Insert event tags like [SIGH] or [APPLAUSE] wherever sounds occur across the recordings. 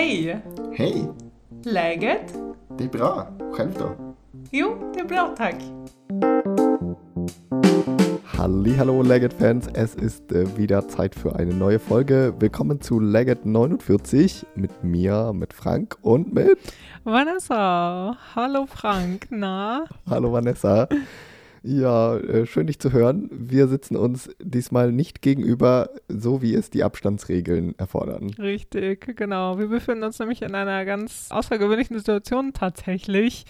Hej! Hej! Läget? Det är bra. Själv då? Jo, det är bra tack. Hallo Legget-Fans, es ist äh, wieder Zeit für eine neue Folge. Willkommen zu Legget 49 mit mir, mit Frank und mit Vanessa. Hallo Frank, na? Hallo Vanessa. Ja, äh, schön dich zu hören. Wir sitzen uns diesmal nicht gegenüber, so wie es die Abstandsregeln erfordern. Richtig, genau. Wir befinden uns nämlich in einer ganz außergewöhnlichen Situation tatsächlich.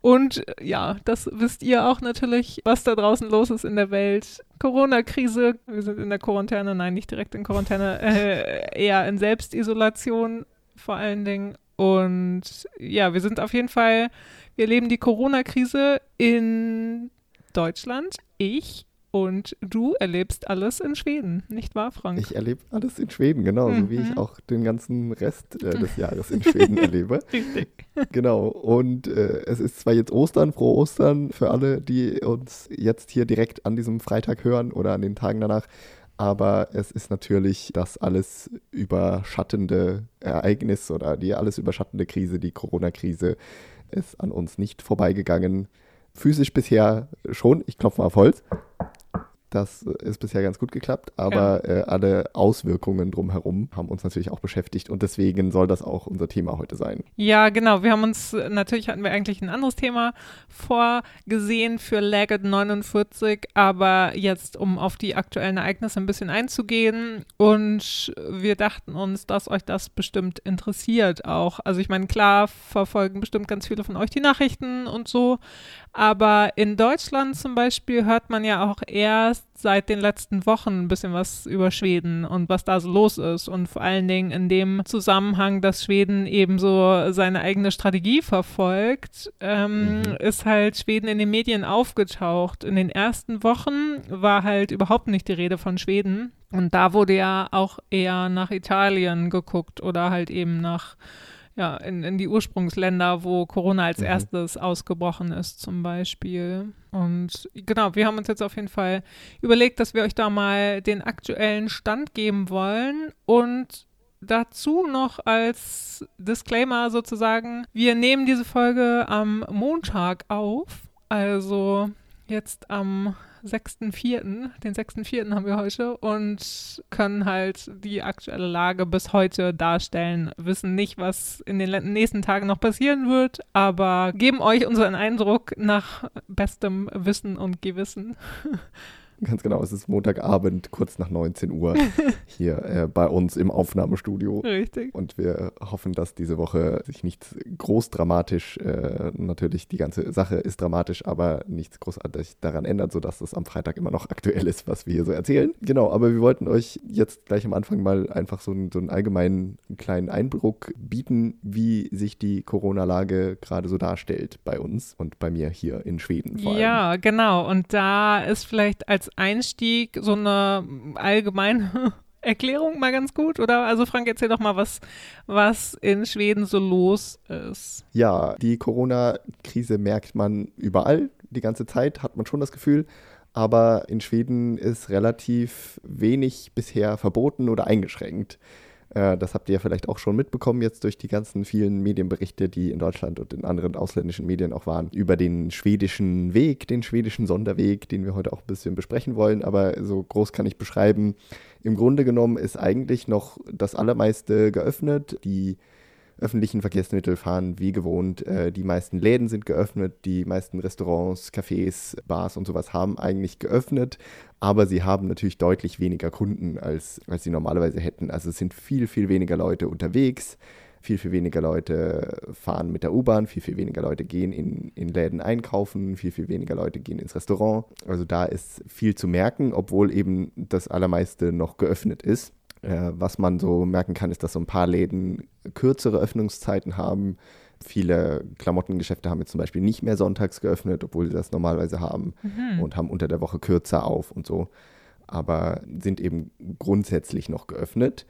Und äh, ja, das wisst ihr auch natürlich, was da draußen los ist in der Welt. Corona-Krise. Wir sind in der Quarantäne, nein, nicht direkt in Quarantäne, [LAUGHS] äh, eher in Selbstisolation vor allen Dingen. Und ja, wir sind auf jeden Fall, wir erleben die Corona-Krise in Deutschland, ich und du erlebst alles in Schweden, nicht wahr, Frank? Ich erlebe alles in Schweden, genau, mhm. so wie ich auch den ganzen Rest äh, des Jahres in Schweden [LAUGHS] erlebe. Richtig. Genau, und äh, es ist zwar jetzt Ostern, frohe Ostern für alle, die uns jetzt hier direkt an diesem Freitag hören oder an den Tagen danach, aber es ist natürlich das alles überschattende Ereignis oder die alles überschattende Krise, die Corona-Krise, ist an uns nicht vorbeigegangen. Physisch bisher schon, ich klopfe mal auf Holz. Das ist bisher ganz gut geklappt, aber ja. äh, alle Auswirkungen drumherum haben uns natürlich auch beschäftigt und deswegen soll das auch unser Thema heute sein. Ja, genau. Wir haben uns, natürlich hatten wir eigentlich ein anderes Thema vorgesehen für Lagged 49, aber jetzt, um auf die aktuellen Ereignisse ein bisschen einzugehen und wir dachten uns, dass euch das bestimmt interessiert auch. Also ich meine, klar verfolgen bestimmt ganz viele von euch die Nachrichten und so, aber in Deutschland zum Beispiel hört man ja auch erst seit den letzten Wochen ein bisschen was über Schweden und was da so los ist. Und vor allen Dingen in dem Zusammenhang, dass Schweden eben so seine eigene Strategie verfolgt, ähm, mhm. ist halt Schweden in den Medien aufgetaucht. In den ersten Wochen war halt überhaupt nicht die Rede von Schweden. Und da wurde ja auch eher nach Italien geguckt oder halt eben nach ja, in, in die Ursprungsländer, wo Corona als mhm. erstes ausgebrochen ist, zum Beispiel. Und genau, wir haben uns jetzt auf jeden Fall überlegt, dass wir euch da mal den aktuellen Stand geben wollen und dazu noch als Disclaimer sozusagen, wir nehmen diese Folge am Montag auf, also jetzt am 6.4., den 6.4. haben wir heute und können halt die aktuelle Lage bis heute darstellen. Wissen nicht, was in den nächsten Tagen noch passieren wird, aber geben euch unseren Eindruck nach bestem Wissen und Gewissen. [LAUGHS] Ganz genau, es ist Montagabend, kurz nach 19 Uhr, [LAUGHS] hier äh, bei uns im Aufnahmestudio. Richtig. Und wir hoffen, dass diese Woche sich nichts groß dramatisch, äh, natürlich die ganze Sache ist dramatisch, aber nichts großartig daran ändert, sodass es am Freitag immer noch aktuell ist, was wir hier so erzählen. Genau, aber wir wollten euch jetzt gleich am Anfang mal einfach so, einen, so einen allgemeinen kleinen Eindruck bieten, wie sich die Corona-Lage gerade so darstellt bei uns und bei mir hier in Schweden. Vor allem. Ja, genau. Und da ist vielleicht als Einstieg so eine allgemeine [LAUGHS] Erklärung mal ganz gut, oder? Also Frank, erzähl doch mal, was, was in Schweden so los ist. Ja, die Corona-Krise merkt man überall, die ganze Zeit hat man schon das Gefühl. Aber in Schweden ist relativ wenig bisher verboten oder eingeschränkt. Äh, das habt ihr ja vielleicht auch schon mitbekommen jetzt durch die ganzen vielen Medienberichte, die in Deutschland und in anderen ausländischen Medien auch waren, über den schwedischen Weg, den schwedischen Sonderweg, den wir heute auch ein bisschen besprechen wollen. Aber so groß kann ich beschreiben. Im Grunde genommen ist eigentlich noch das Allermeiste geöffnet. Die öffentlichen Verkehrsmittel fahren wie gewohnt. Äh, die meisten Läden sind geöffnet, die meisten Restaurants, Cafés, Bars und sowas haben eigentlich geöffnet, aber sie haben natürlich deutlich weniger Kunden, als, als sie normalerweise hätten. Also es sind viel, viel weniger Leute unterwegs. Viel, viel weniger Leute fahren mit der U-Bahn, viel, viel weniger Leute gehen in, in Läden einkaufen, viel, viel weniger Leute gehen ins Restaurant. Also da ist viel zu merken, obwohl eben das Allermeiste noch geöffnet ist. Äh, was man so merken kann, ist, dass so ein paar Läden kürzere Öffnungszeiten haben. Viele Klamottengeschäfte haben jetzt zum Beispiel nicht mehr sonntags geöffnet, obwohl sie das normalerweise haben mhm. und haben unter der Woche kürzer auf und so. Aber sind eben grundsätzlich noch geöffnet.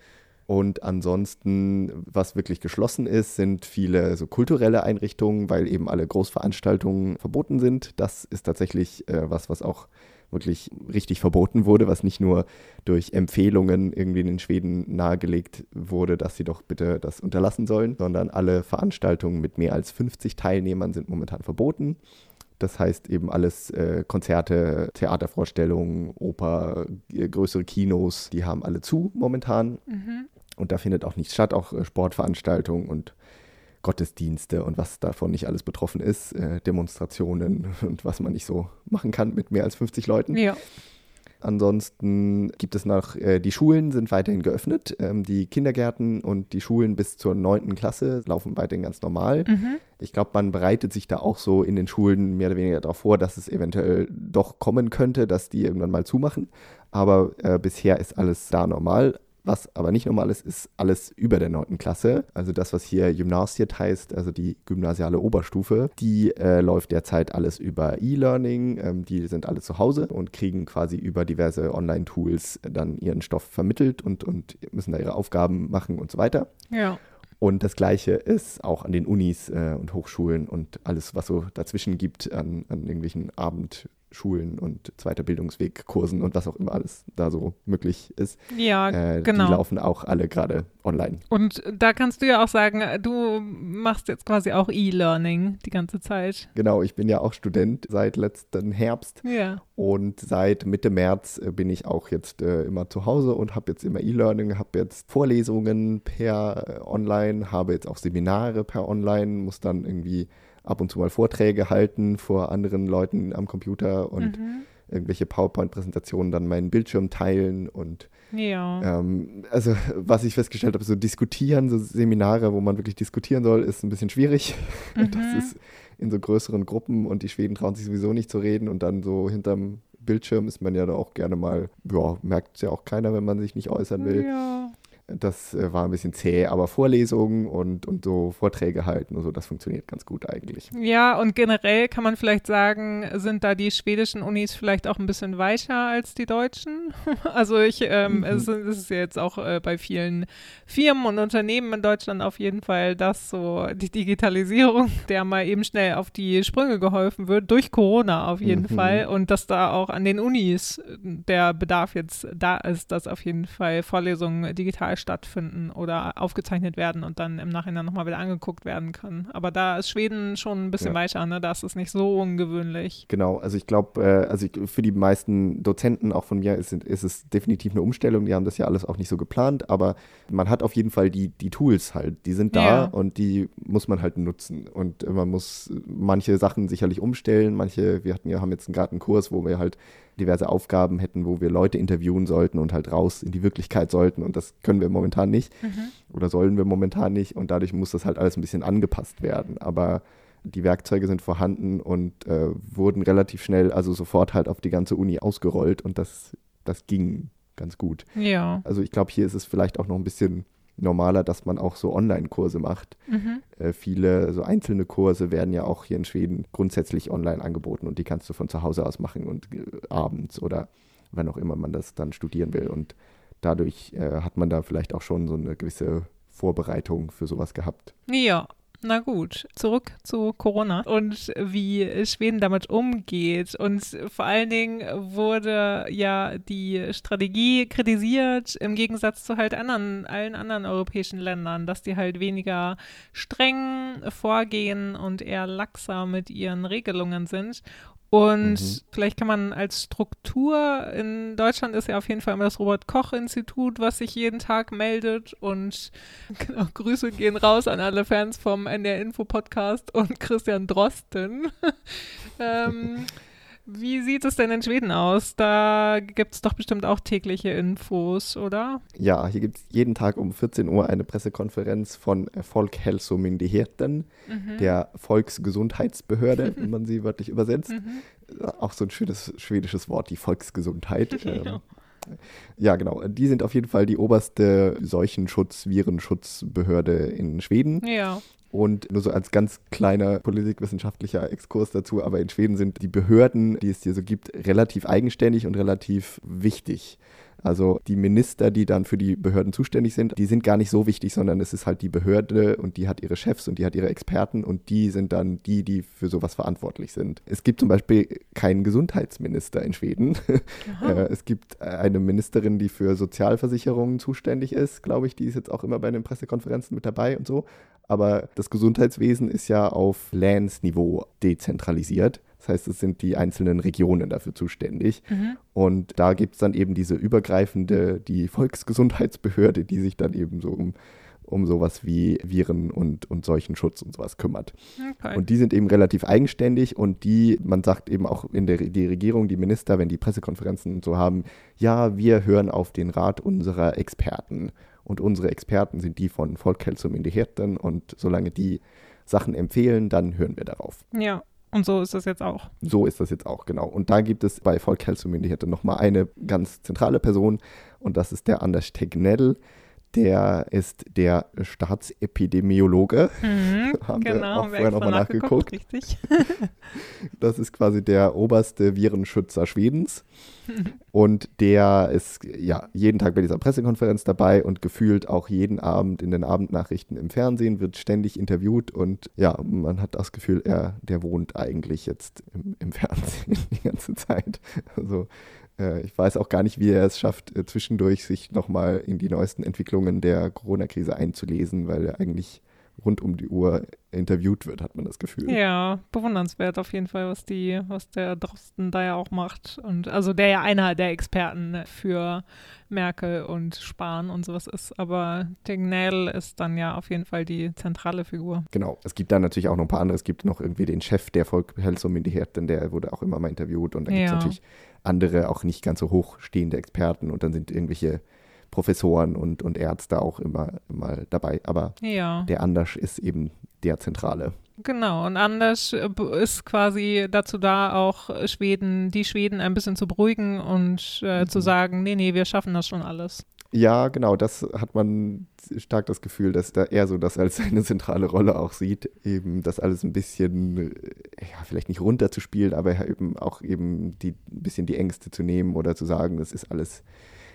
Und ansonsten, was wirklich geschlossen ist, sind viele so kulturelle Einrichtungen, weil eben alle Großveranstaltungen verboten sind. Das ist tatsächlich äh, was, was auch wirklich richtig verboten wurde, was nicht nur durch Empfehlungen irgendwie in Schweden nahegelegt wurde, dass sie doch bitte das unterlassen sollen, sondern alle Veranstaltungen mit mehr als 50 Teilnehmern sind momentan verboten. Das heißt eben alles äh, Konzerte, Theatervorstellungen, Oper, äh, größere Kinos, die haben alle zu momentan. Mhm. Und da findet auch nichts statt, auch äh, Sportveranstaltungen und Gottesdienste und was davon nicht alles betroffen ist, äh, Demonstrationen [LAUGHS] und was man nicht so machen kann mit mehr als 50 Leuten. Ja. Ansonsten gibt es noch, äh, die Schulen sind weiterhin geöffnet. Ähm, die Kindergärten und die Schulen bis zur 9. Klasse laufen weiterhin ganz normal. Mhm. Ich glaube, man bereitet sich da auch so in den Schulen mehr oder weniger darauf vor, dass es eventuell doch kommen könnte, dass die irgendwann mal zumachen. Aber äh, bisher ist alles da normal. Was aber nicht normal ist, ist alles über der 9. Klasse. Also das, was hier Gymnasiet heißt, also die gymnasiale Oberstufe, die äh, läuft derzeit alles über E-Learning. Ähm, die sind alle zu Hause und kriegen quasi über diverse Online-Tools dann ihren Stoff vermittelt und, und müssen da ihre Aufgaben machen und so weiter. Ja. Und das Gleiche ist auch an den Unis äh, und Hochschulen und alles, was so dazwischen gibt an, an irgendwelchen Abend- Schulen und zweiter Bildungsweg, Kursen und was auch immer alles da so möglich ist. Ja, äh, genau. Die laufen auch alle gerade online. Und da kannst du ja auch sagen, du machst jetzt quasi auch E-Learning die ganze Zeit. Genau, ich bin ja auch Student seit letzten Herbst. Ja. Und seit Mitte März äh, bin ich auch jetzt äh, immer zu Hause und habe jetzt immer E-Learning, habe jetzt Vorlesungen per äh, Online, habe jetzt auch Seminare per Online, muss dann irgendwie ab und zu mal Vorträge halten vor anderen Leuten am Computer und mhm. irgendwelche PowerPoint-Präsentationen dann meinen Bildschirm teilen und ja. ähm, also was ich festgestellt habe, so diskutieren, so Seminare, wo man wirklich diskutieren soll, ist ein bisschen schwierig. [LAUGHS] Mhm. Das ist in so größeren Gruppen und die Schweden trauen sich sowieso nicht zu reden und dann so hinterm Bildschirm ist man ja da auch gerne mal, ja, merkt es ja auch keiner, wenn man sich nicht äußern will. Ja. Das äh, war ein bisschen zäh, aber Vorlesungen und, und so Vorträge halten und so, das funktioniert ganz gut eigentlich. Ja, und generell kann man vielleicht sagen, sind da die schwedischen Unis vielleicht auch ein bisschen weicher als die deutschen? [LAUGHS] also ich, ähm, mhm. es, es, ist jetzt auch äh, bei vielen Firmen und Unternehmen in Deutschland auf jeden Fall, dass so die Digitalisierung, [LAUGHS] der mal eben schnell auf die Sprünge geholfen wird, durch Corona auf jeden mhm. Fall und dass da auch an den Unis der Bedarf jetzt da ist, dass auf jeden Fall Vorlesungen digital digital stattfinden oder aufgezeichnet werden und dann im Nachhinein nochmal wieder angeguckt werden können. Aber da ist Schweden schon ein bisschen ja. weicher, ne? Da ist es nicht so ungewöhnlich. Genau, also ich glaube, äh, also ich, für die meisten Dozenten auch von mir ist, ist, es definitiv eine Umstellung. Die haben das ja alles auch nicht so geplant, aber man hat auf jeden Fall die, die Tools halt, die sind da ja. und die muss man halt nutzen. Und man muss manche Sachen sicherlich umstellen, manche, wir hatten ja, haben jetzt gerade einen Kurs, wo wir halt diverse Aufgaben hätten, wo wir Leute interviewen sollten und halt raus in die Wirklichkeit sollten. Und das können wir momentan nicht mhm. oder sollen wir momentan nicht. Und dadurch muss das halt alles ein bisschen angepasst werden. Aber die Werkzeuge sind vorhanden und äh, wurden relativ schnell, also sofort halt auf die ganze Uni ausgerollt. Und das, das ging ganz gut. Ja. Also ich glaube, hier ist es vielleicht auch noch ein bisschen normaler, dass man auch so Online-Kurse macht. Mhm. Äh, viele so einzelne Kurse werden ja auch hier in Schweden grundsätzlich online angeboten und die kannst du von zu Hause aus machen und äh, abends oder wann auch immer man das dann studieren will. Und dadurch äh, hat man da vielleicht auch schon so eine gewisse Vorbereitung für sowas gehabt. Ja, na gut, zurück zu Corona und wie Schweden damit umgeht. Und vor allen Dingen wurde ja die Strategie kritisiert im Gegensatz zu halt anderen, allen anderen europäischen Ländern, dass die halt weniger streng vorgehen und eher laxer mit ihren Regelungen sind. Und mhm. vielleicht kann man als Struktur, in Deutschland ist ja auf jeden Fall immer das Robert-Koch-Institut, was sich jeden Tag meldet. Und [LAUGHS] genau, Grüße gehen raus an alle Fans vom NDR Info Podcast und Christian Drosten. [LAUGHS] ähm, wie sieht es denn in Schweden aus? Da gibt es doch bestimmt auch tägliche Infos, oder? Ja, hier gibt es jeden Tag um 14 Uhr eine Pressekonferenz von Folkhälsomyndigheten, mhm. der Volksgesundheitsbehörde, [LAUGHS] wenn man sie wörtlich übersetzt. Mhm. Auch so ein schönes schwedisches Wort, die Volksgesundheit. [LAUGHS] ja. Ja, genau. Die sind auf jeden Fall die oberste Seuchenschutz-, Virenschutzbehörde in Schweden. Ja. Und nur so als ganz kleiner politikwissenschaftlicher Exkurs dazu, aber in Schweden sind die Behörden, die es hier so gibt, relativ eigenständig und relativ wichtig. Also die Minister, die dann für die Behörden zuständig sind, die sind gar nicht so wichtig, sondern es ist halt die Behörde und die hat ihre Chefs und die hat ihre Experten und die sind dann die, die für sowas verantwortlich sind. Es gibt zum Beispiel keinen Gesundheitsminister in Schweden. [LAUGHS] Äh, es gibt eine Ministerin, die für Sozialversicherungen zuständig ist, glaube ich, die ist jetzt auch immer bei den Pressekonferenzen mit dabei und so. Aber das Gesundheitswesen ist ja auf Landsniveau dezentralisiert. Das heißt, es sind die einzelnen Regionen dafür zuständig. Mhm. Und da gibt es dann eben diese übergreifende, die Volksgesundheitsbehörde, die sich dann eben so um, um sowas wie Viren und, und Seuchenschutz und sowas kümmert. Okay. Und die sind eben relativ eigenständig und die, man sagt eben auch in der die Regierung, die Minister, wenn die Pressekonferenzen und so haben, ja, wir hören auf den Rat unserer Experten. Und unsere Experten sind die von Folkhälsomyndigheten und solange die Sachen empfehlen, dann hören wir darauf. Ja. Und so ist das jetzt auch. So ist das jetzt auch, genau. Und da gibt es bei Folkhälsomyndigheten nochmal eine ganz zentrale Person und das ist der Anders Tegnell der ist der Staatsepidemiologe. Mhm, [LAUGHS] haben genau, wir auch vorher nochmal nachgeguckt. Richtig. [LAUGHS] das ist quasi der oberste Virenschützer Schwedens. [LAUGHS] und der ist ja jeden Tag bei dieser Pressekonferenz dabei und gefühlt auch jeden Abend in den Abendnachrichten im Fernsehen, wird ständig interviewt und ja, man hat das Gefühl, er, der wohnt eigentlich jetzt im, im Fernsehen die ganze Zeit. Also ich weiß auch gar nicht, wie er es schafft, äh, zwischendurch sich nochmal in die neuesten Entwicklungen der Corona-Krise einzulesen, weil er eigentlich rund um die Uhr interviewt wird, hat man das Gefühl. Ja, bewundernswert auf jeden Fall, was die, was der Drosten da ja auch macht. Und also der ja einer der Experten für Merkel und Spahn und sowas ist. Aber Tegnell ist dann ja auf jeden Fall die zentrale Figur. Genau. Es gibt dann natürlich auch noch ein paar andere. Es gibt noch irgendwie den Chef der Volksheldsmyndigheten, der wurde auch immer mal interviewt. Und dann gibt es natürlich andere, auch nicht ganz so hochstehende Experten. Und dann sind irgendwelche Professoren und, und Ärzte auch immer mal dabei. Aber ja. der Anders ist eben der Zentrale. Genau, und Anders äh, ist quasi dazu da, auch Schweden, die Schweden ein bisschen zu beruhigen und äh, mhm. zu sagen, nee, nee, wir schaffen das schon alles. Ja, genau, das hat man stark das Gefühl, dass da er so das als seine zentrale Rolle auch sieht, eben das alles ein bisschen, äh, ja, vielleicht nicht runterzuspielen, aber eben auch eben die, ein bisschen die Ängste zu nehmen oder zu sagen, das ist alles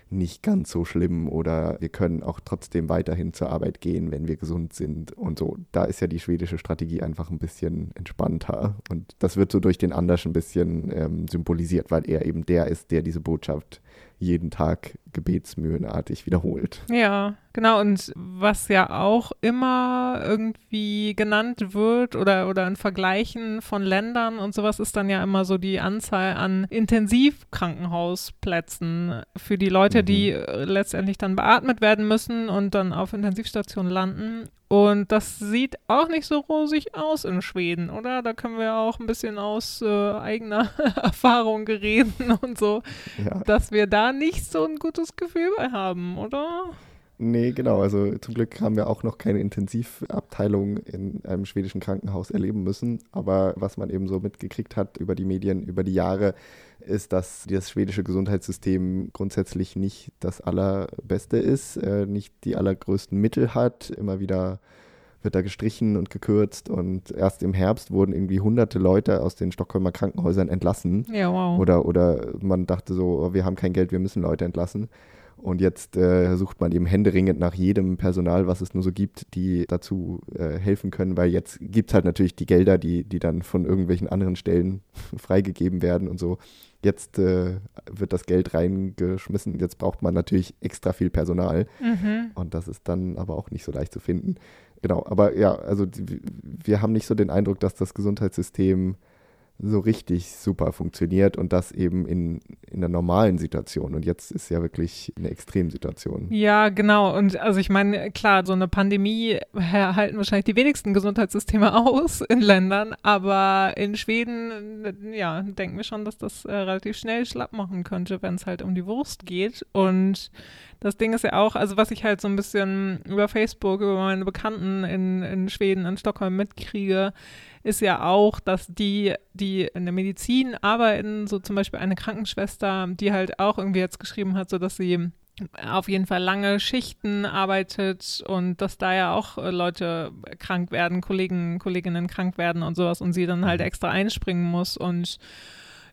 nicht ganz so schlimm oder wir können auch trotzdem weiterhin zur Arbeit gehen, wenn wir gesund sind und so. Da ist ja die schwedische Strategie einfach ein bisschen entspannter und das wird so durch den Anders ein bisschen ähm, symbolisiert, weil er eben der ist, der diese Botschaft jeden Tag gebetsmühlenartig wiederholt. Ja, genau. Und was ja auch immer irgendwie genannt wird oder, oder in Vergleichen von Ländern und sowas ist dann ja immer so die Anzahl an Intensivkrankenhausplätzen für die Leute, mhm. die letztendlich dann beatmet werden müssen und dann auf Intensivstationen landen. Und das sieht auch nicht so rosig aus in Schweden, oder? Da können wir auch ein bisschen aus äh, eigener [LAUGHS] Erfahrung reden und so, ja. dass wir da nicht so ein gutes Gefühl haben, oder? Nee, genau. Also zum Glück haben wir auch noch keine Intensivabteilung in einem schwedischen Krankenhaus erleben müssen. Aber was man eben so mitgekriegt hat über die Medien, über die Jahre, ist, dass das schwedische Gesundheitssystem grundsätzlich nicht das allerbeste ist, äh, nicht die allergrößten Mittel hat, immer wieder wird da gestrichen und gekürzt und erst im Herbst wurden irgendwie hunderte Leute aus den Stockholmer Krankenhäusern entlassen. Ja, wow. Oder, oder man dachte so, oh, wir haben kein Geld, wir müssen Leute entlassen. Und jetzt äh, sucht man eben händeringend nach jedem Personal, was es nur so gibt, die dazu äh, helfen können, weil jetzt gibt es halt natürlich die Gelder, die, die dann von irgendwelchen anderen Stellen [LAUGHS] freigegeben werden und so. Jetzt äh, wird das Geld reingeschmissen. Jetzt braucht man natürlich extra viel Personal. Mhm. Und das ist dann aber auch nicht so leicht zu finden. Genau, aber ja, also wir haben nicht so den Eindruck, dass das Gesundheitssystem so richtig super funktioniert und das eben in, in der normalen Situation. Und jetzt ist ja wirklich eine Extremsituation. Ja, genau. Und also ich meine, klar, so eine Pandemie halten wahrscheinlich die wenigsten Gesundheitssysteme [LAUGHS] aus in Ländern, aber in Schweden, ja, denken wir schon, dass das äh, relativ schnell schlapp machen könnte, wenn es halt um die Wurst geht. Und das Ding ist ja auch, also was ich halt so ein bisschen über Facebook, über meine Bekannten in, in Schweden, in Stockholm mitkriege, ist ja auch, dass die, die in der Medizin arbeiten, so zum Beispiel eine Krankenschwester, die halt auch irgendwie jetzt geschrieben hat, so dass sie auf jeden Fall lange Schichten arbeitet und dass da ja auch äh, Leute krank werden, Kollegen, Kolleginnen krank werden und sowas und sie dann halt mhm. extra einspringen muss und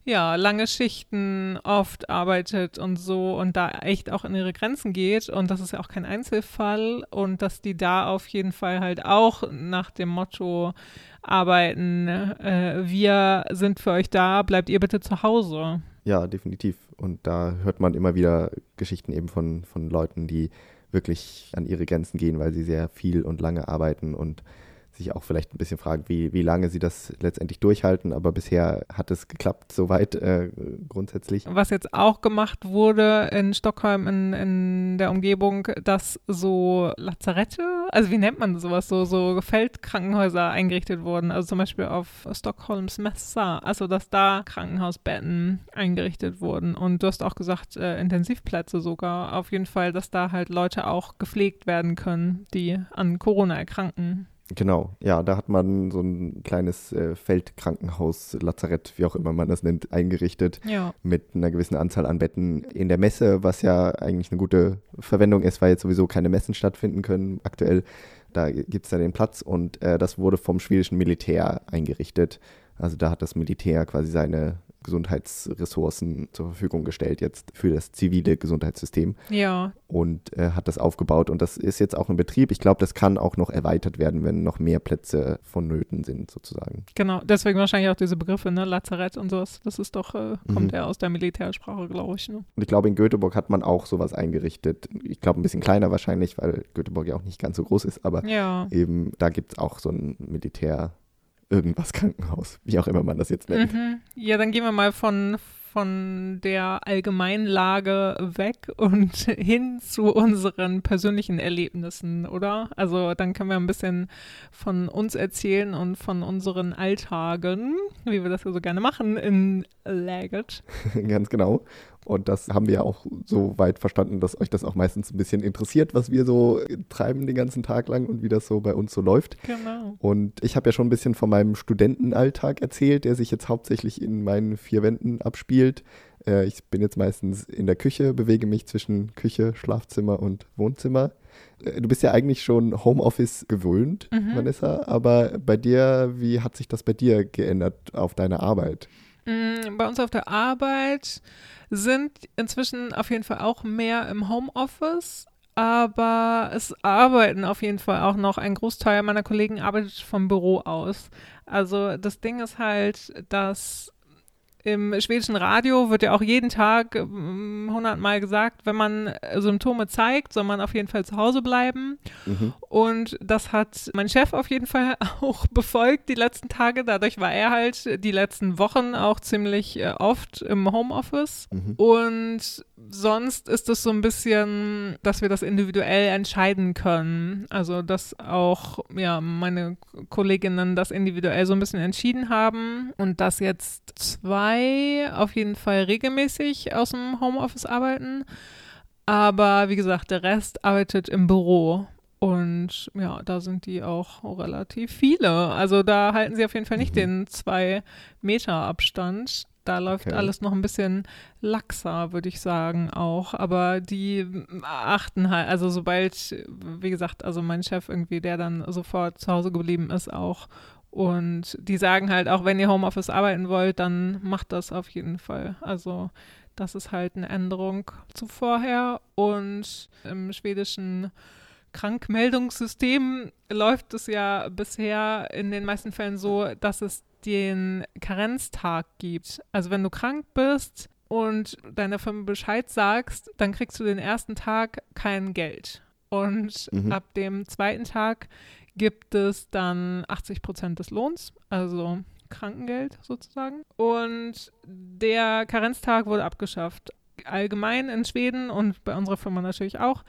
ja, lange Schichten oft arbeitet und so und da echt auch in ihre Grenzen geht. Und das ist ja auch kein Einzelfall. Und dass die da auf jeden Fall halt auch nach dem Motto arbeiten, äh, wir sind für euch da, bleibt ihr bitte zu Hause. Ja, definitiv. Und da hört man immer wieder Geschichten eben von, von Leuten, die wirklich an ihre Grenzen gehen, weil sie sehr viel und lange arbeiten und sich auch vielleicht ein bisschen fragen, wie, wie lange sie das letztendlich durchhalten. Aber bisher hat es geklappt, soweit äh, grundsätzlich. Was jetzt auch gemacht wurde in Stockholm in, in der Umgebung, dass so Lazarette, also wie nennt man sowas, so, so Feldkrankenhäuser eingerichtet wurden. Also zum Beispiel auf Stockholms Messer, also dass da Krankenhausbetten eingerichtet wurden. Und du hast auch gesagt, äh, Intensivplätze sogar. Auf jeden Fall, dass da halt Leute auch gepflegt werden können, die an Corona erkranken. Genau, ja, da hat man so ein kleines äh, Feldkrankenhaus, Lazarett, wie auch immer man das nennt, eingerichtet. Ja. Mit einer gewissen Anzahl an Betten in der Messe, was ja eigentlich eine gute Verwendung ist, weil jetzt sowieso keine Messen stattfinden können aktuell. Da gibt es ja den Platz und äh, das wurde vom schwedischen Militär eingerichtet. Also da hat das Militär quasi seine Gesundheitsressourcen zur Verfügung gestellt jetzt für das zivile Gesundheitssystem. Ja. Und äh, hat das aufgebaut und das ist jetzt auch in Betrieb. Ich glaube, das kann auch noch erweitert werden, wenn noch mehr Plätze vonnöten sind, sozusagen. Genau, deswegen wahrscheinlich auch diese Begriffe, ne, Lazarett und sowas. Das ist doch, äh, kommt mhm. ja aus der Militärsprache, glaube ich. Ne? Und ich glaube, in Göteborg hat man auch sowas eingerichtet. Ich glaube, ein bisschen kleiner wahrscheinlich, weil Göteborg ja auch nicht ganz so groß ist, aber ja. eben da gibt es auch so ein Militär- irgendwas Krankenhaus, wie auch immer man das jetzt nennt. Mhm. Ja, dann gehen wir mal von, von der Allgemeinlage weg und [LAUGHS] hin zu unseren persönlichen Erlebnissen, oder? Also dann können wir ein bisschen von uns erzählen und von unseren Alltagen, wie wir das so gerne machen in Laggett. [LAUGHS] Ganz genau. Und das haben wir auch so weit verstanden, dass euch das auch meistens ein bisschen interessiert, was wir so treiben den ganzen Tag lang und wie das so bei uns so läuft. Genau. Und ich habe ja schon ein bisschen von meinem Studentenalltag erzählt, der sich jetzt hauptsächlich in meinen vier Wänden abspielt. Äh, ich bin jetzt meistens in der Küche, bewege mich zwischen Küche, Schlafzimmer und Wohnzimmer. Äh, du bist ja eigentlich schon Homeoffice gewöhnt, mhm. Vanessa, aber bei dir, wie hat sich das bei dir geändert auf deine Arbeit? Mm, bei uns auf der Arbeit sind inzwischen auf jeden Fall auch mehr im Homeoffice, aber es arbeiten auf jeden Fall auch noch ein Großteil meiner Kollegen arbeitet vom Büro aus. Also das Ding ist halt, dass im schwedischen Radio wird ja auch jeden Tag ähm, hundertmal gesagt, wenn man Symptome zeigt, soll man auf jeden Fall zu Hause bleiben. Mhm. Und das hat mein Chef auf jeden Fall [LAUGHS] auch befolgt die letzten Tage. Dadurch war er halt die letzten Wochen auch ziemlich äh, oft im Homeoffice. Mhm. Und sonst ist es so ein bisschen, dass wir das individuell entscheiden können. Also, dass auch ja, meine Kolleginnen das individuell so ein bisschen entschieden haben und dass jetzt zwei auf jeden Fall regelmäßig aus dem Homeoffice arbeiten. Aber wie gesagt, der Rest arbeitet im Büro. Und ja, da sind die auch relativ viele. Also da halten sie auf jeden Fall nicht mhm. den zwei Meter Abstand. Da läuft okay. alles noch ein bisschen laxer, würde ich sagen, auch. Aber die achten halt, also sobald, wie gesagt, also mein Chef irgendwie, der dann sofort zu Hause geblieben ist, auch. Und die sagen halt, auch wenn ihr Homeoffice arbeiten wollt, dann macht das auf jeden Fall. Also das ist halt eine Änderung zu vorher. Und im schwedischen Krankmeldungssystem läuft es ja bisher in den meisten Fällen so, dass es den Karenztag gibt. Also wenn du krank bist und deiner Firma Bescheid sagst, dann kriegst du den ersten Tag kein Geld. Und mhm. ab dem zweiten Tag gibt es dann 80 Prozent des Lohns, also Krankengeld sozusagen. Und der Karenztag wurde abgeschafft. Allgemein in Schweden und bei unserer Firma natürlich auch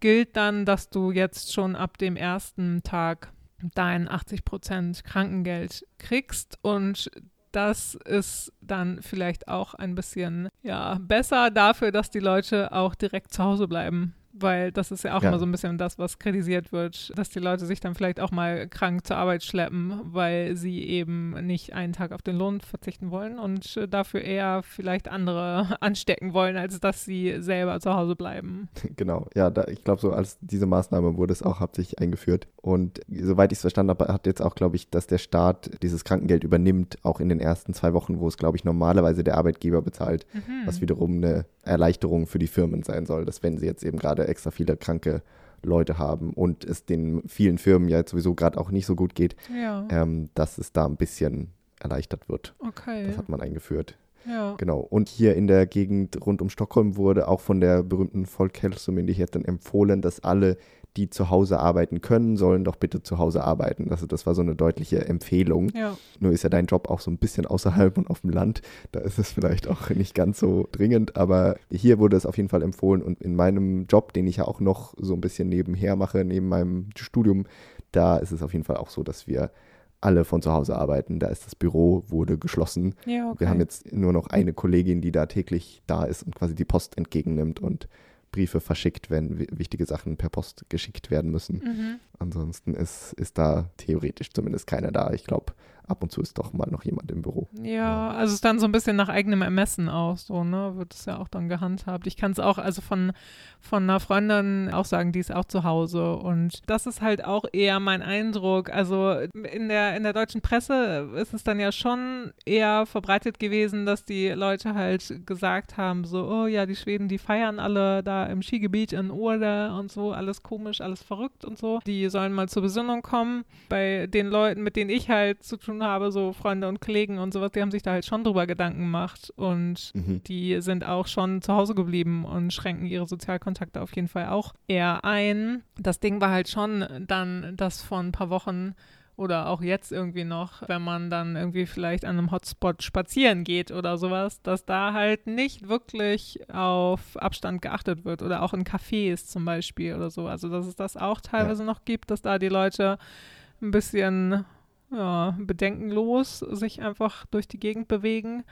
gilt dann, dass du jetzt schon ab dem ersten Tag dein 80% Krankengeld kriegst und das ist dann vielleicht auch ein bisschen ja, besser dafür, dass die Leute auch direkt zu Hause bleiben weil das ist ja auch Ja. immer so ein bisschen das, was kritisiert wird, dass die Leute sich dann vielleicht auch mal krank zur Arbeit schleppen, weil sie eben nicht einen Tag auf den Lohn verzichten wollen und dafür eher vielleicht andere [LAUGHS] anstecken wollen, als dass sie selber zu Hause bleiben. [LAUGHS] Genau, ja, da, ich glaube, so als diese Maßnahme wurde es auch hauptsächlich eingeführt. Und soweit ich es verstanden habe, hat jetzt auch, glaube ich, dass der Staat dieses Krankengeld übernimmt, auch in den ersten zwei Wochen, wo es, glaube ich, normalerweise der Arbeitgeber bezahlt, Mhm. was wiederum eine Erleichterung für die Firmen sein soll, dass wenn sie jetzt eben gerade extra viele kranke Leute haben und es den vielen Firmen ja jetzt sowieso gerade auch nicht so gut geht, Ja, ähm, dass es da ein bisschen erleichtert wird. okay. Das hat man eingeführt. Ja. Genau. Und hier in der Gegend rund um Stockholm wurde auch von der berühmten Folkhälsomyndigheten empfohlen, dass alle, die zu Hause arbeiten können, sollen doch bitte zu Hause arbeiten. Also das war so eine deutliche Empfehlung. Ja, Nur ist ja dein Job auch so ein bisschen außerhalb und auf dem Land. Da ist es vielleicht auch nicht ganz so dringend, aber hier wurde es auf jeden Fall empfohlen. Und in meinem Job, den ich ja auch noch so ein bisschen nebenher mache, neben meinem Studium, da ist es auf jeden Fall auch so, dass wir alle von zu Hause arbeiten. Da ist das Büro, wurde geschlossen. ja, okay. Wir haben jetzt nur noch eine Kollegin, die da täglich da ist und quasi die Post entgegennimmt und Briefe verschickt, wenn wi- wichtige Sachen per Post geschickt werden müssen. mhm. Ansonsten ist, ist da theoretisch zumindest keiner da. Ich glaube, ab und zu ist doch mal noch jemand im Büro. Ja, also es ist dann so ein bisschen nach eigenem Ermessen auch so, ne? Wird es ja auch dann gehandhabt. Ich kann es auch, also von, von einer Freundin auch sagen, die ist auch zu Hause. Und das ist halt auch eher mein Eindruck. Also in der, in der deutschen Presse ist es dann ja schon eher verbreitet gewesen, dass die Leute halt gesagt haben, so, oh ja, die Schweden, die feiern alle da im Skigebiet in Urde und so, alles komisch, alles verrückt und so. Die sollen mal zur Besinnung kommen. Bei den Leuten, mit denen ich halt zu tun habe, so Freunde und Kollegen und sowas, die haben sich da halt schon drüber Gedanken gemacht und Mhm. die sind auch schon zu Hause geblieben und schränken ihre Sozialkontakte auf jeden Fall auch eher ein. Das Ding war halt schon dann das von ein paar Wochen oder auch jetzt irgendwie noch, wenn man dann irgendwie vielleicht an einem Hotspot spazieren geht oder sowas, dass da halt nicht wirklich auf Abstand geachtet wird oder auch in Cafés zum Beispiel oder so. Also dass es das auch teilweise noch gibt, dass da die Leute ein bisschen ja, bedenkenlos sich einfach durch die Gegend bewegen.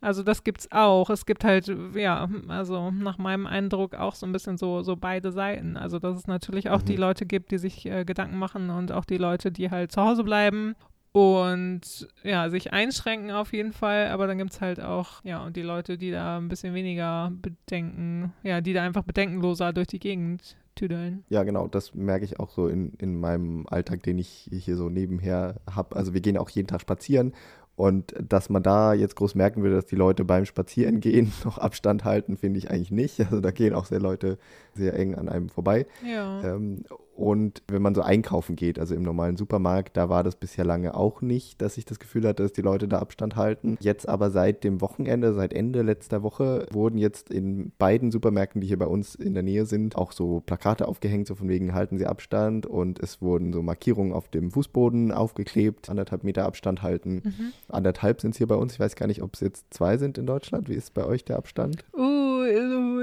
Also das gibt's auch. Es gibt halt, ja, also nach meinem Eindruck auch so ein bisschen so, so beide Seiten. Also dass es natürlich auch Mhm. die Leute gibt, die sich äh, Gedanken machen und auch die Leute, die halt zu Hause bleiben und ja, sich einschränken auf jeden Fall. Aber dann gibt's halt auch, ja, und die Leute, die da ein bisschen weniger bedenken, ja, die da einfach bedenkenloser durch die Gegend tüdeln. Ja, genau, das merke ich auch so in, in meinem Alltag, den ich hier so nebenher habe. Also wir gehen auch jeden Tag spazieren und dass man da jetzt groß merken würde, dass die Leute beim Spazierengehen [LAUGHS] noch Abstand halten, finde ich eigentlich nicht. Also da gehen auch sehr Leute sehr eng an einem vorbei. Ja. Ähm, und wenn man so einkaufen geht, also im normalen Supermarkt, da war das bisher lange auch nicht, dass ich das Gefühl hatte, dass die Leute da Abstand halten. Jetzt aber seit dem Wochenende, seit Ende letzter Woche, wurden jetzt in beiden Supermärkten, die hier bei uns in der Nähe sind, auch so Plakate aufgehängt, so von wegen halten Sie Abstand. Und es wurden so Markierungen auf dem Fußboden aufgeklebt, anderthalb Meter Abstand halten. Mhm. Anderthalb sind es hier bei uns. Ich weiß gar nicht, ob es jetzt zwei sind in Deutschland. Wie ist bei euch der Abstand? Uh,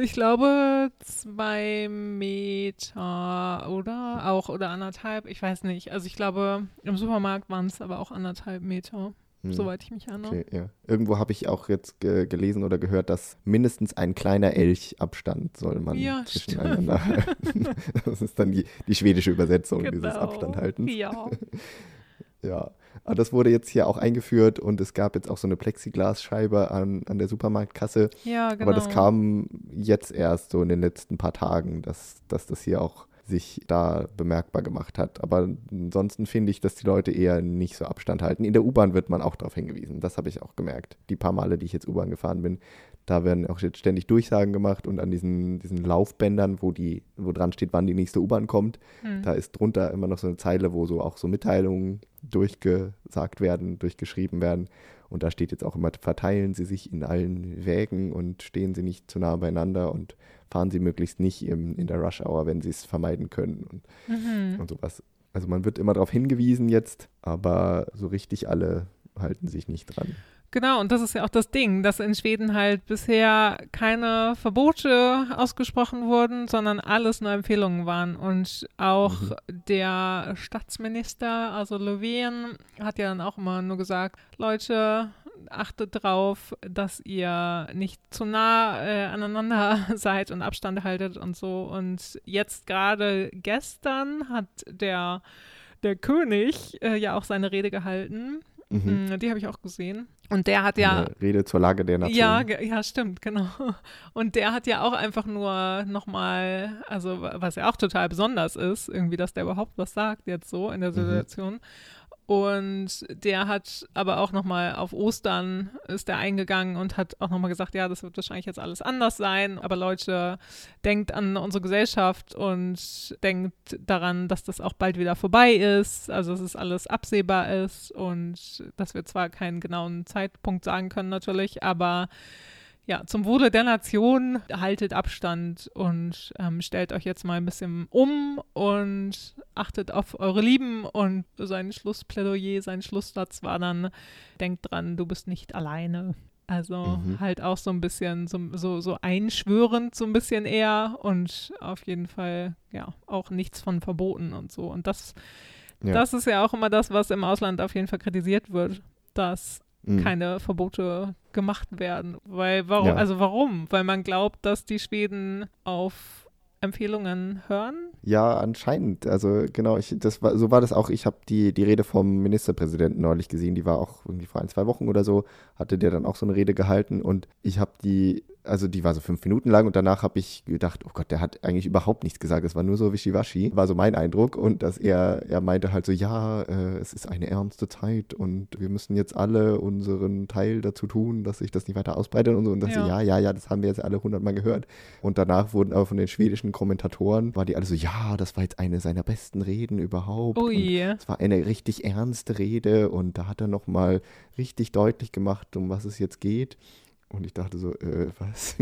ich glaube zwei Meter, oder? Auch, oder anderthalb, ich weiß nicht. Also ich glaube, im Supermarkt waren es aber auch anderthalb Meter, Hm. soweit ich mich erinnere. Okay, ja. Irgendwo habe ich auch jetzt ge gelesen oder gehört, dass mindestens ein kleiner Elchabstand soll man Ja, zwischeneinander halten. [LAUGHS] Das ist dann die, die schwedische Übersetzung dieses Genau. Abstandhaltens. Ja. [LAUGHS] Ja, aber das wurde jetzt hier auch eingeführt und es gab jetzt auch so eine Plexiglasscheibe an, an der Supermarktkasse. ja, genau. Aber das kam jetzt erst so in den letzten paar Tagen, dass, dass das hier auch sich da bemerkbar gemacht hat. Aber ansonsten finde ich, dass die Leute eher nicht so Abstand halten. In der U-Bahn wird man auch darauf hingewiesen. Das habe ich auch gemerkt. Die paar Male, die ich jetzt U-Bahn gefahren bin, da werden auch jetzt ständig Durchsagen gemacht und an diesen, diesen Laufbändern, wo die, wo dran steht, wann die nächste U-Bahn kommt, Hm. da ist drunter immer noch so eine Zeile, wo so auch so Mitteilungen durchgesagt werden, durchgeschrieben werden. Und da steht jetzt auch immer, verteilen Sie sich in allen Wägen und stehen Sie nicht zu nah beieinander und fahren Sie möglichst nicht im, in der Rush Hour, wenn Sie es vermeiden können und, Mhm. und sowas. Also man wird immer darauf hingewiesen jetzt, aber so richtig alle halten sich nicht dran. Genau, und das ist ja auch das Ding, dass in Schweden halt bisher keine Verbote ausgesprochen wurden, sondern alles nur Empfehlungen waren. Und auch Mhm. der Staatsminister, also Löwen, hat ja dann auch immer nur gesagt, Leute, achtet drauf, dass ihr nicht zu nah äh, aneinander [LAUGHS] seid und Abstand haltet und so. Und jetzt gerade gestern hat der, der König äh, ja auch seine Rede gehalten. Mhm. Mm, die habe ich auch gesehen. Und der hat ja. Eine Rede zur Lage der Nation. Ja, ja, stimmt, genau. [LAUGHS] Und der hat ja auch einfach nur nochmal, also was ja auch total besonders ist, irgendwie, dass der überhaupt was sagt jetzt so in der mhm. Situation. Mhm. Und der hat aber auch nochmal auf Ostern ist er eingegangen und hat auch nochmal gesagt, ja, das wird wahrscheinlich jetzt alles anders sein. Aber Leute, denkt an unsere Gesellschaft und denkt daran, dass das auch bald wieder vorbei ist. Also dass es alles absehbar ist und dass wir zwar keinen genauen Zeitpunkt sagen können natürlich, aber ja, zum Wohle der Nation haltet Abstand und ähm, stellt euch jetzt mal ein bisschen um und achtet auf eure Lieben. Und sein Schlussplädoyer, sein Schlusssatz war dann, denkt dran, du bist nicht alleine. Also mhm. halt auch so ein bisschen so, so, so einschwörend, so ein bisschen eher und auf jeden Fall, ja, auch nichts von verboten und so. Und das, ja. das ist ja auch immer das, was im Ausland auf jeden Fall kritisiert wird, dass mhm. keine Verbote gemacht werden. Weil warum, ja. also warum? Weil man glaubt, dass die Schweden auf Empfehlungen hören? Ja, anscheinend. Also genau, ich, das war, so war das auch. Ich habe die, die Rede vom Ministerpräsidenten neulich gesehen, die war auch irgendwie vor ein, zwei Wochen oder so, hatte der dann auch so eine Rede gehalten und ich habe die also die war so fünf Minuten lang und danach habe ich gedacht, oh Gott, der hat eigentlich überhaupt nichts gesagt. Es war nur so wischiwaschi, war so mein Eindruck. Und dass er, er meinte halt so, ja, äh, es ist eine ernste Zeit und wir müssen jetzt alle unseren Teil dazu tun, dass sich das nicht weiter ausbreitet und so. Und dann ja. so, ja, ja, ja, das haben wir jetzt alle hundertmal gehört. Und danach wurden aber von den schwedischen Kommentatoren, war die alle so, ja, das war jetzt eine seiner besten Reden überhaupt. Ui. Es war eine richtig ernste Rede und da hat er nochmal richtig deutlich gemacht, um was es jetzt geht. Und ich dachte so, äh, was?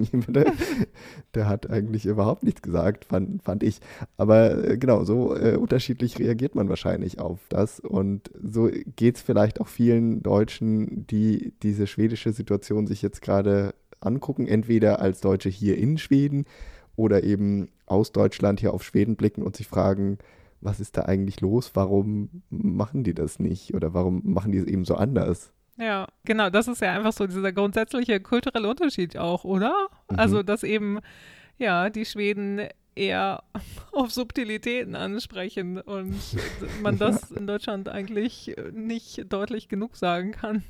[LAUGHS] Der hat eigentlich überhaupt nichts gesagt, fand, fand ich. Aber äh, genau, so äh, unterschiedlich reagiert man wahrscheinlich auf das. Und so geht es vielleicht auch vielen Deutschen, die diese schwedische Situation sich jetzt gerade angucken, entweder als Deutsche hier in Schweden oder eben aus Deutschland hier auf Schweden blicken und sich fragen, was ist da eigentlich los? Warum machen die das nicht? Oder warum machen die es eben so anders? Ja, genau, das ist ja einfach so dieser grundsätzliche kulturelle Unterschied auch, oder? Mhm. Also, dass eben, ja, die Schweden eher [LAUGHS] auf Subtilitäten ansprechen und [LAUGHS] man das in Deutschland eigentlich nicht deutlich genug sagen kann.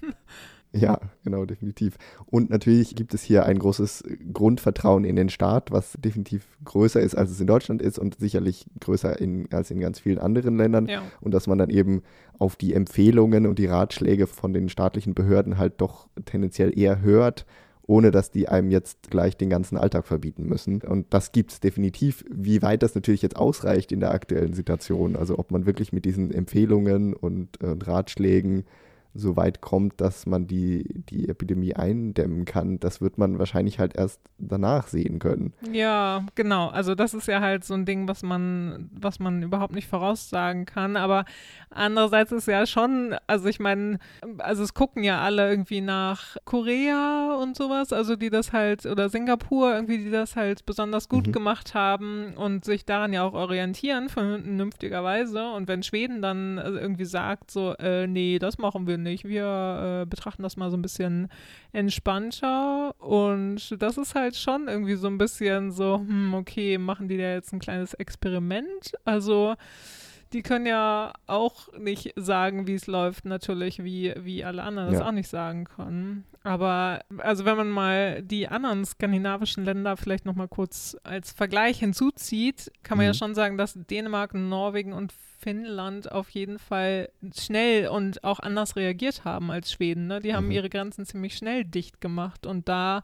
Ja, genau, definitiv. Und natürlich gibt es hier ein großes Grundvertrauen in den Staat, was definitiv größer ist, als es in Deutschland ist und sicherlich größer in, als in ganz vielen anderen Ländern. Ja. Und dass man dann eben auf die Empfehlungen und die Ratschläge von den staatlichen Behörden halt doch tendenziell eher hört, ohne dass die einem jetzt gleich den ganzen Alltag verbieten müssen. Und das gibt es definitiv. Wie weit das natürlich jetzt ausreicht in der aktuellen Situation, also ob man wirklich mit diesen Empfehlungen und, und Ratschlägen so weit kommt, dass man die, die Epidemie eindämmen kann, das wird man wahrscheinlich halt erst danach sehen können. Ja, genau. Also das ist ja halt so ein Ding, was man, was man überhaupt nicht voraussagen kann. Aber andererseits ist ja schon, also ich meine, also es gucken ja alle irgendwie nach Korea und sowas, also die das halt, oder Singapur irgendwie, die das halt besonders gut mhm. gemacht haben und sich daran ja auch orientieren, vernünftigerweise. Und wenn Schweden dann irgendwie sagt, so, äh, nee, das machen wir nicht. Wir äh, betrachten das mal so ein bisschen entspannter und das ist halt schon irgendwie so ein bisschen so, hm, okay, machen die da jetzt ein kleines Experiment? Also die können ja auch nicht sagen, wie es läuft, natürlich, wie, wie alle anderen ja. das auch nicht sagen können. Aber also wenn man mal die anderen skandinavischen Länder vielleicht nochmal kurz als Vergleich hinzuzieht, kann man mhm. ja schon sagen, dass Dänemark, Norwegen und Finnland auf jeden Fall schnell und auch anders reagiert haben als Schweden. Ne? Die haben mhm. ihre Grenzen ziemlich schnell dicht gemacht und da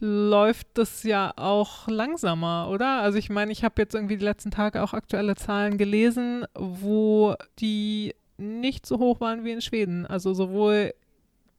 läuft das ja auch langsamer, oder? Also ich meine, ich habe jetzt irgendwie die letzten Tage auch aktuelle Zahlen gelesen, wo die nicht so hoch waren wie in Schweden. Also sowohl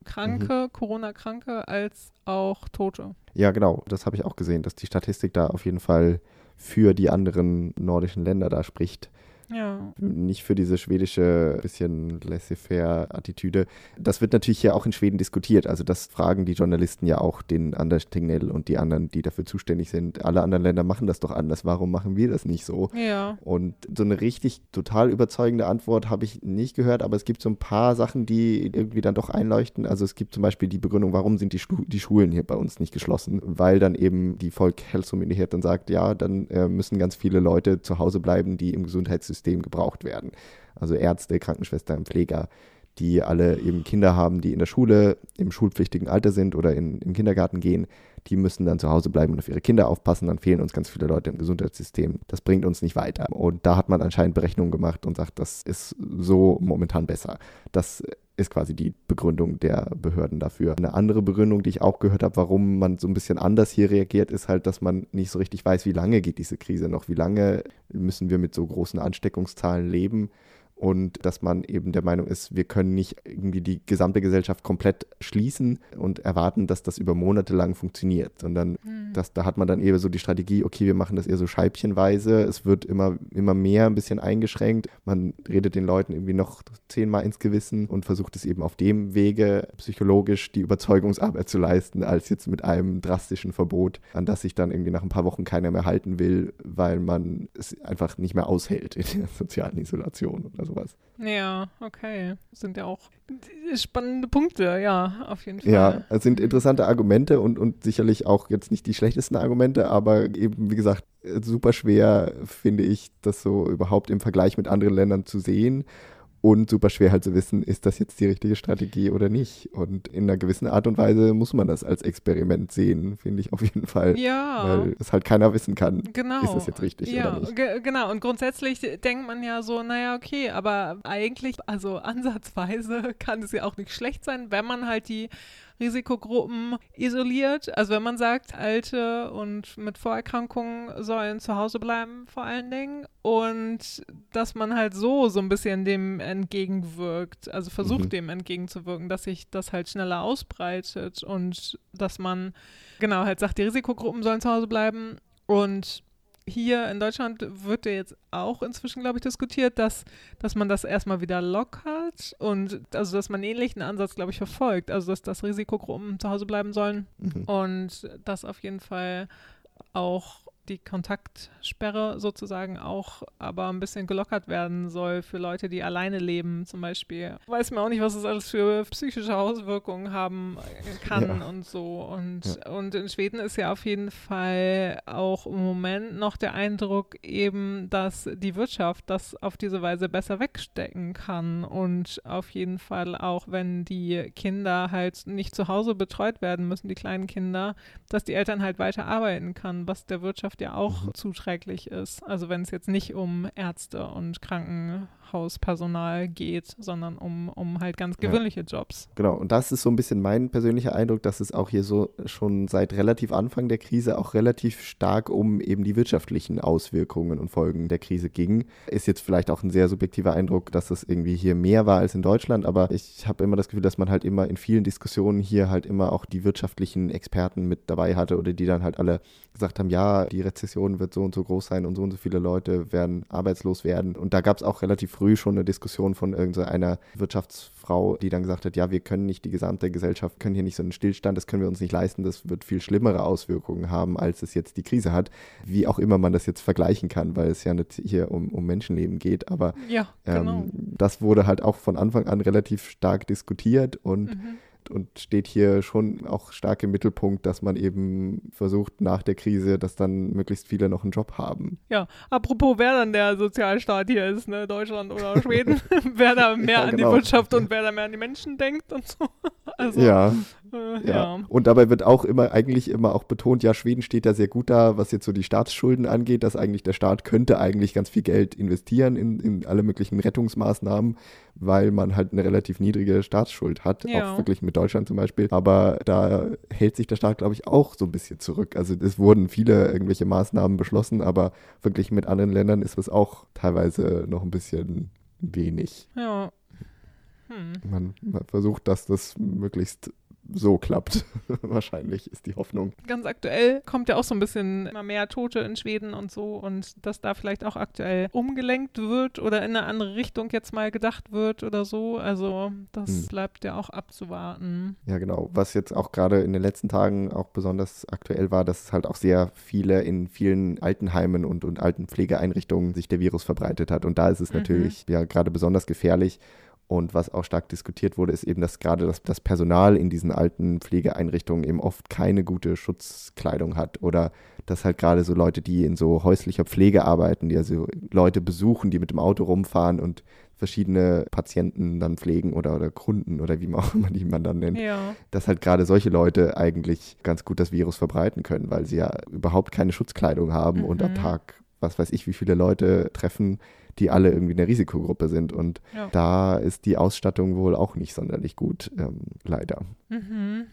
Kranke, mhm. Corona-Kranke als auch Tote. Ja, genau. Das habe ich auch gesehen, dass die Statistik da auf jeden Fall für die anderen nordischen Länder da spricht. Ja. Nicht für diese schwedische bisschen laissez-faire-Attitüde. Das wird natürlich hier auch in Schweden diskutiert. Also das fragen die Journalisten ja auch den Anders Tegnell und die anderen, die dafür zuständig sind. Alle anderen Länder machen das doch anders. Warum machen wir das nicht so? Ja. Und so eine richtig total überzeugende Antwort habe ich nicht gehört, aber es gibt so ein paar Sachen, die irgendwie dann doch einleuchten. Also es gibt zum Beispiel die Begründung, warum sind die, Schu die Schulen hier bei uns nicht geschlossen? Weil dann eben die Volkhälsomyndighet dann sagt, ja, dann äh, müssen ganz viele Leute zu Hause bleiben, die im Gesundheitssystem gebraucht werden. Also Ärzte, Krankenschwestern, Pfleger, die alle eben Kinder haben, die in der Schule im schulpflichtigen Alter sind oder in, im Kindergarten gehen, die müssen dann zu Hause bleiben und auf ihre Kinder aufpassen, dann fehlen uns ganz viele Leute im Gesundheitssystem. Das bringt uns nicht weiter. Und da hat man anscheinend Berechnungen gemacht und sagt, das ist so momentan besser. Das ist quasi die Begründung der Behörden dafür. Eine andere Begründung, die ich auch gehört habe, warum man so ein bisschen anders hier reagiert, ist halt, dass man nicht so richtig weiß, wie lange geht diese Krise noch, wie lange müssen wir mit so großen Ansteckungszahlen leben und dass man eben der Meinung ist, wir können nicht irgendwie die gesamte Gesellschaft komplett schließen und erwarten, dass das über Monate lang funktioniert, sondern mhm. dass, da hat man dann eher so die Strategie, okay, wir machen das eher so scheibchenweise, es wird immer, immer mehr ein bisschen eingeschränkt, man redet den Leuten irgendwie noch zehnmal ins Gewissen und versucht es eben auf dem Wege psychologisch die Überzeugungsarbeit zu leisten, als jetzt mit einem drastischen Verbot, an das sich dann irgendwie nach ein paar Wochen keiner mehr halten will, weil man es einfach nicht mehr aushält in der [LAUGHS] sozialen Isolation oder so sowas. Ja, okay. sind ja auch spannende Punkte, ja, auf jeden Fall. Ja, es sind interessante Argumente und, und sicherlich auch jetzt nicht die schlechtesten Argumente, aber eben, wie gesagt, super schwer finde ich, das so überhaupt im Vergleich mit anderen Ländern zu sehen und super schwer halt zu wissen, ist das jetzt die richtige Strategie oder nicht. Und in einer gewissen Art und Weise muss man das als Experiment sehen, finde ich auf jeden Fall. Ja. Weil es halt keiner wissen kann, genau. ist das jetzt richtig ja, oder nicht. Genau, und grundsätzlich denkt man ja so, naja, okay, aber eigentlich, also ansatzweise [LAUGHS] kann es ja auch nicht schlecht sein, wenn man halt die Risikogruppen isoliert. Also wenn man sagt, Alte und mit Vorerkrankungen sollen zu Hause bleiben vor allen Dingen und dass man halt so so ein bisschen dem entgegenwirkt, also versucht mhm. dem entgegenzuwirken, dass sich das halt schneller ausbreitet und dass man genau halt sagt, die Risikogruppen sollen zu Hause bleiben und hier in Deutschland wird ja jetzt auch inzwischen, glaube ich, diskutiert, dass, dass man das erstmal wieder lockert und also dass man ähnlichen Ansatz, glaube ich, verfolgt. Also dass das Risikogruppen zu Hause bleiben sollen mhm. und das auf jeden Fall auch die Kontaktsperre sozusagen auch aber ein bisschen gelockert werden soll für Leute, die alleine leben zum Beispiel. Weiß mir auch nicht, was das alles für psychische Auswirkungen haben kann ja. und so. Und, ja. und in Schweden ist ja auf jeden Fall auch im Moment noch der Eindruck eben, dass die Wirtschaft das auf diese Weise besser wegstecken kann und auf jeden Fall auch, wenn die Kinder halt nicht zu Hause betreut werden müssen, die kleinen Kinder, dass die Eltern halt weiter arbeiten kann, was der Wirtschaft ja auch mhm. zuträglich ist. Also wenn es jetzt nicht um Ärzte und Krankenhauspersonal geht, sondern um, um halt ganz gewöhnliche ja. Jobs. Genau, und das ist so ein bisschen mein persönlicher Eindruck, dass es auch hier so schon seit relativ Anfang der Krise auch relativ stark um eben die wirtschaftlichen Auswirkungen und Folgen der Krise ging. Ist jetzt vielleicht auch ein sehr subjektiver Eindruck, dass das irgendwie hier mehr war als in Deutschland, aber ich habe immer das Gefühl, dass man halt immer in vielen Diskussionen hier halt immer auch die wirtschaftlichen Experten mit dabei hatte oder die dann halt alle gesagt haben, ja, die Rezession wird so und so groß sein und so und so viele Leute werden arbeitslos werden. Und da gab es auch relativ früh schon eine Diskussion von irgendeiner Wirtschaftsfrau, die dann gesagt hat, ja, wir können nicht die gesamte Gesellschaft, können hier nicht so einen Stillstand, das können wir uns nicht leisten, das wird viel schlimmere Auswirkungen haben, als es jetzt die Krise hat. Wie auch immer man das jetzt vergleichen kann, weil es ja nicht hier um, um Menschenleben geht. Aber ja, genau. ähm, das wurde halt auch von Anfang an relativ stark diskutiert und mhm und steht hier schon auch stark im Mittelpunkt, dass man eben versucht, nach der Krise, dass dann möglichst viele noch einen Job haben. Ja, apropos, wer dann der Sozialstaat hier ist, ne? Deutschland oder Schweden, [LAUGHS] wer da mehr ja, genau. an die Wirtschaft und wer da mehr an die Menschen denkt und so. [LAUGHS] Also, ja. Äh, ja. ja. Und dabei wird auch immer, eigentlich immer auch betont, ja, Schweden steht da sehr gut da, was jetzt so die Staatsschulden angeht, dass eigentlich der Staat könnte eigentlich ganz viel Geld investieren in, in alle möglichen Rettungsmaßnahmen, weil man halt eine relativ niedrige Staatsschuld hat, ja. auch wirklich mit Deutschland zum Beispiel. Aber da hält sich der Staat, glaube ich, auch so ein bisschen zurück. Also es wurden viele irgendwelche Maßnahmen beschlossen, aber wirklich mit anderen Ländern ist es auch teilweise noch ein bisschen wenig. Ja. Hm. Man, man versucht, dass das möglichst so klappt. [LAUGHS] Wahrscheinlich ist die Hoffnung. Ganz aktuell kommt ja auch so ein bisschen immer mehr Tote in Schweden und so und dass da vielleicht auch aktuell umgelenkt wird oder in eine andere Richtung jetzt mal gedacht wird oder so. Also das hm. bleibt ja auch abzuwarten. Ja, genau. Was jetzt auch gerade in den letzten Tagen auch besonders aktuell war, dass es halt auch sehr viele in vielen Altenheimen und, und Altenpflegeeinrichtungen sich der Virus verbreitet hat. Und da ist es mhm. natürlich ja gerade besonders gefährlich. Und was auch stark diskutiert wurde, ist eben, dass gerade das, das, Personal in diesen alten Pflegeeinrichtungen eben oft keine gute Schutzkleidung hat. Oder dass halt gerade so Leute, die in so häuslicher Pflege arbeiten, die also Leute besuchen, die mit dem Auto rumfahren und verschiedene Patienten dann pflegen oder, oder Kunden oder wie [LAUGHS] auch immer die man dann nennt, ja. dass halt gerade solche Leute eigentlich ganz gut das Virus verbreiten können, weil sie ja überhaupt keine Schutzkleidung haben mhm. und am Tag, was weiß ich, wie viele Leute treffen, die alle irgendwie eine Risikogruppe sind. Und ja. da ist die Ausstattung wohl auch nicht sonderlich gut, ähm, leider. Mhm.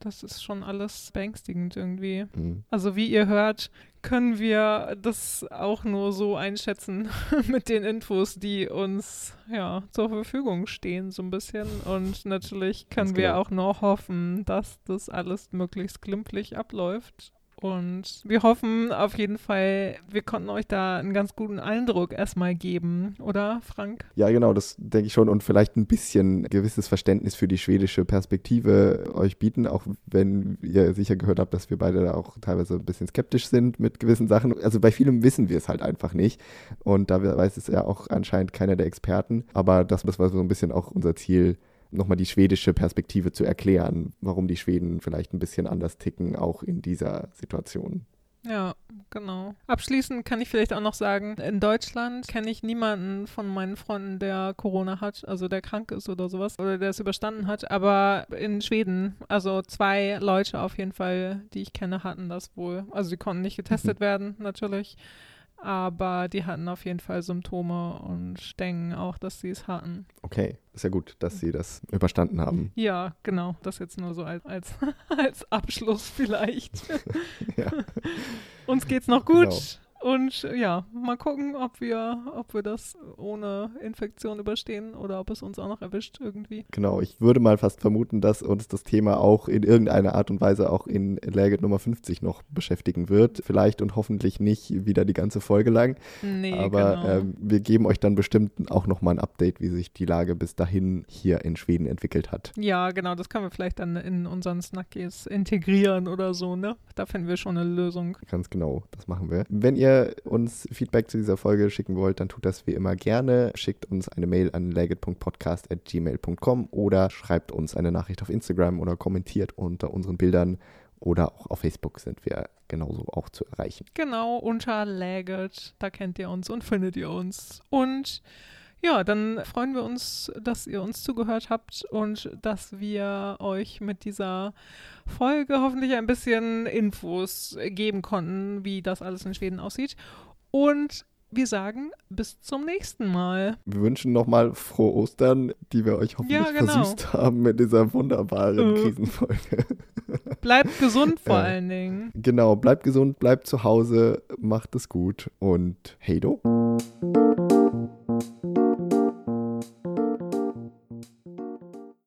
Das ist schon alles beängstigend irgendwie. Mhm. Also wie ihr hört, können wir das auch nur so einschätzen [LAUGHS] mit den Infos, die uns ja zur Verfügung stehen, so ein bisschen. Und natürlich können wir genau. auch nur hoffen, dass das alles möglichst glimpflich abläuft und wir hoffen auf jeden Fall, wir konnten euch da einen ganz guten Eindruck erstmal geben, oder Frank? Ja, genau, das denke ich schon. Und vielleicht ein bisschen gewisses Verständnis für die schwedische Perspektive euch bieten, auch wenn ihr sicher gehört habt, dass wir beide da auch teilweise ein bisschen skeptisch sind mit gewissen Sachen. Also bei vielem wissen wir es halt einfach nicht. Und da weiß es ja auch anscheinend keiner der Experten. Aber das, das war so ein bisschen auch unser Ziel, nochmal die schwedische Perspektive zu erklären, warum die Schweden vielleicht ein bisschen anders ticken, auch in dieser Situation. Ja, genau. Abschließend kann ich vielleicht auch noch sagen, in Deutschland kenne ich niemanden von meinen Freunden, der Corona hat, also der krank ist oder sowas, oder der es überstanden hat. Aber in Schweden, also zwei Leute auf jeden Fall, die ich kenne, hatten das wohl. Also sie konnten nicht getestet mhm. [LAUGHS] werden, natürlich aber die hatten auf jeden Fall Symptome und denken auch, dass sie es hatten. Okay, ist ja gut, dass sie das überstanden haben. Ja, genau. Das jetzt nur so als, als, [LAUGHS] als Abschluss vielleicht. [LAUGHS] ja. Uns geht's noch gut. Genau. Und ja, mal gucken, ob wir, ob wir das ohne Infektion überstehen oder ob es uns auch noch erwischt irgendwie. Genau, ich würde mal fast vermuten, dass uns das Thema auch in irgendeiner Art und Weise auch in Läget Nummer 50 noch beschäftigen wird. Vielleicht und hoffentlich nicht wieder die ganze Folge lang. Nee, aber genau. äh, wir geben euch dann bestimmt auch noch mal ein Update, wie sich die Lage bis dahin hier in Schweden entwickelt hat. Ja, genau, das können wir vielleicht dann in unseren Snackies integrieren oder so, ne? Da finden wir schon eine Lösung. Ganz genau, das machen wir. Wenn ihr ihr uns Feedback zu dieser Folge schicken wollt, dann tut das wie immer gerne. Schickt uns eine Mail an legit.podcast.gmail.com oder schreibt uns eine Nachricht auf Instagram oder kommentiert unter unseren Bildern oder auch auf Facebook sind wir genauso auch zu erreichen. Genau, unter Legit, da kennt ihr uns und findet ihr uns. Und ja, dann freuen wir uns, dass ihr uns zugehört habt und dass wir euch mit dieser Folge hoffentlich ein bisschen Infos geben konnten, wie das alles in Schweden aussieht. Und wir sagen bis zum nächsten Mal. Wir wünschen nochmal frohe Ostern, die wir euch hoffentlich ja, genau. versüßt haben mit dieser wunderbaren äh. Krisenfolge. [LAUGHS] Bleibt gesund vor ja. allen Dingen. Genau, bleibt gesund, bleibt zu Hause, macht es gut und hey do.